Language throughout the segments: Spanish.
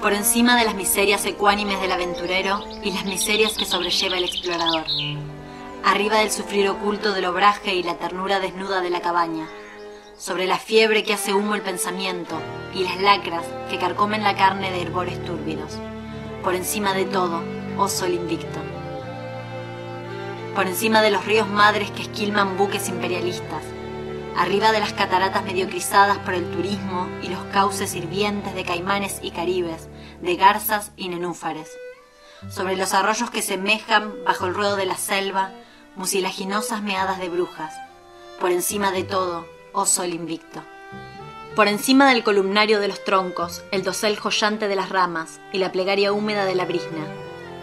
por encima de las miserias ecuánimes del aventurero y las miserias que sobrelleva el explorador, arriba del sufrir oculto del obraje y la ternura desnuda de la cabaña, sobre la fiebre que hace humo el pensamiento y las lacras que carcomen la carne de herbores túrbidos, por encima de todo, oh sol invicto. Por encima de los ríos madres que esquilman buques imperialistas, arriba de las cataratas mediocrizadas por el turismo y los cauces hirvientes de caimanes y caribes, de garzas y nenúfares, sobre los arroyos que semejan, bajo el ruedo de la selva, mucilaginosas meadas de brujas, por encima de todo, oh sol invicto. Por encima del columnario de los troncos, el dosel joyante de las ramas y la plegaria húmeda de la brisna,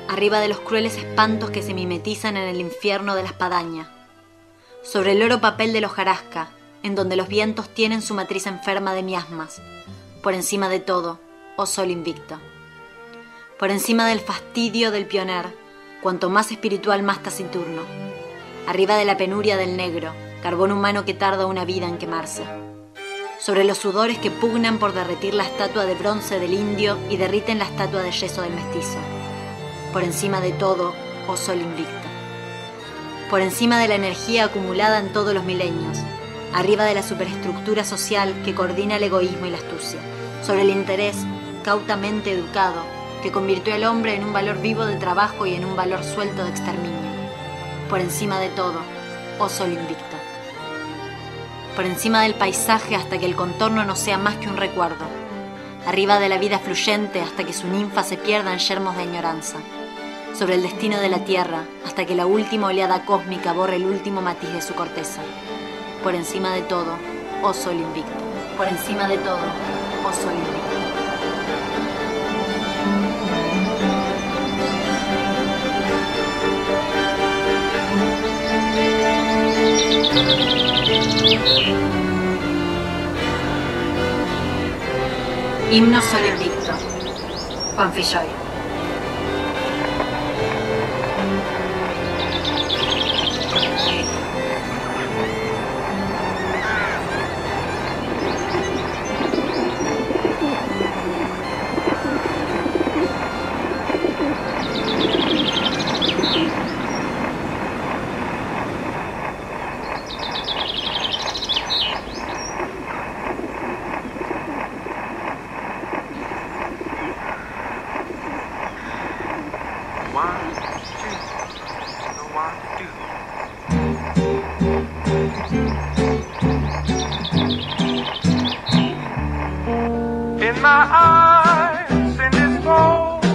arriba de los crueles espantos que se mimetizan en el infierno de la espadaña, sobre el oro papel de los jarasca, en donde los vientos tienen su matriz enferma de miasmas, por encima de todo, oh sol invicto. Por encima del fastidio del pioner, cuanto más espiritual más taciturno, arriba de la penuria del negro, carbón humano que tarda una vida en quemarse, sobre los sudores que pugnan por derretir la estatua de bronce del indio y derriten la estatua de yeso del mestizo, por encima de todo, oh sol invicto. Por encima de la energía acumulada en todos los milenios, arriba de la superestructura social que coordina el egoísmo y la astucia, sobre el interés cautamente educado que convirtió al hombre en un valor vivo de trabajo y en un valor suelto de exterminio. Por encima de todo, oh sol invicto. Por encima del paisaje hasta que el contorno no sea más que un recuerdo. Arriba de la vida fluyente hasta que su ninfa se pierda en yermos de añoranza. Sobre el destino de la tierra hasta que la última oleada cósmica borre el último matiz de su corteza por encima de todo, oh sol invicto. Por encima de todo, oh invicto. Himno Sol Invicto. Juan Filloy. my eyes in this cold.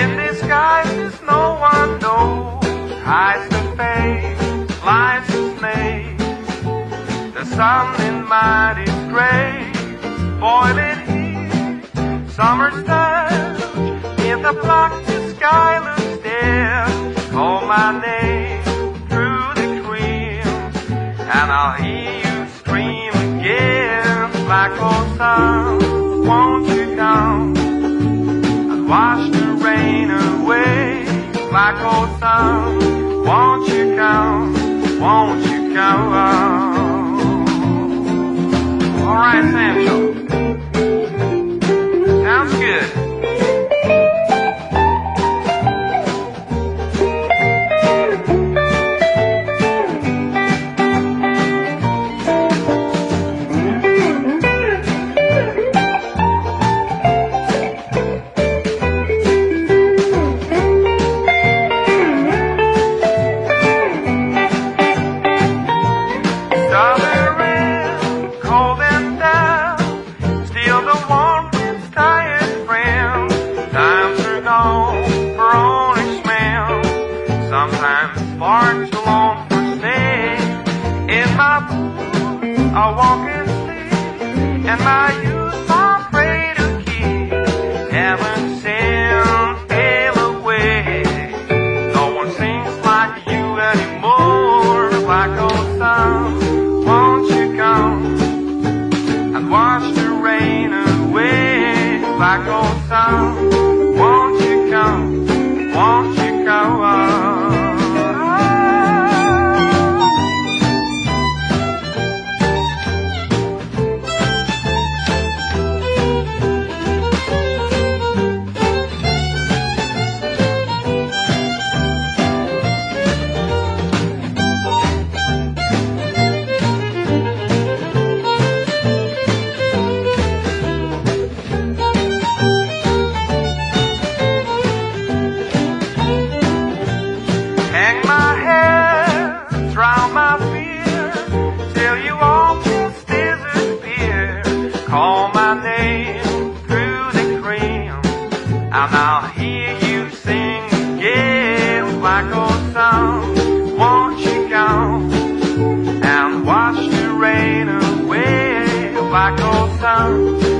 In this guise, no one knows. Hides the face, lies the snake. in my mighty gray, boiling heat, summer time. In the black, the sky looks dead. Call my name through the cream, and I'll hear you scream again Black old song. I go down? Won't you come? Won't you come? I walk in sleep, and my youth. Black old sun.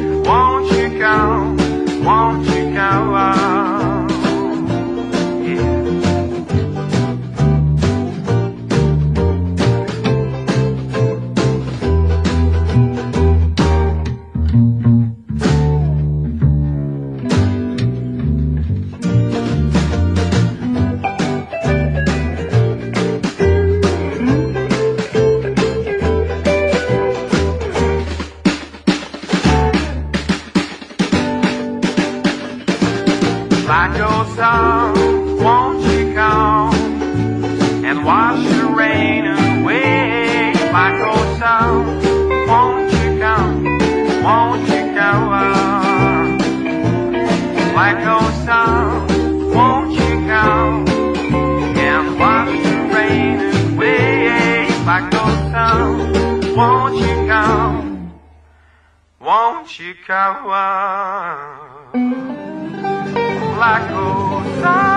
Won't you come and wash the rain away? Won't you come? Won't you come? Won't you come and wash the rain away? Won't you come? Won't you come? lá coisa.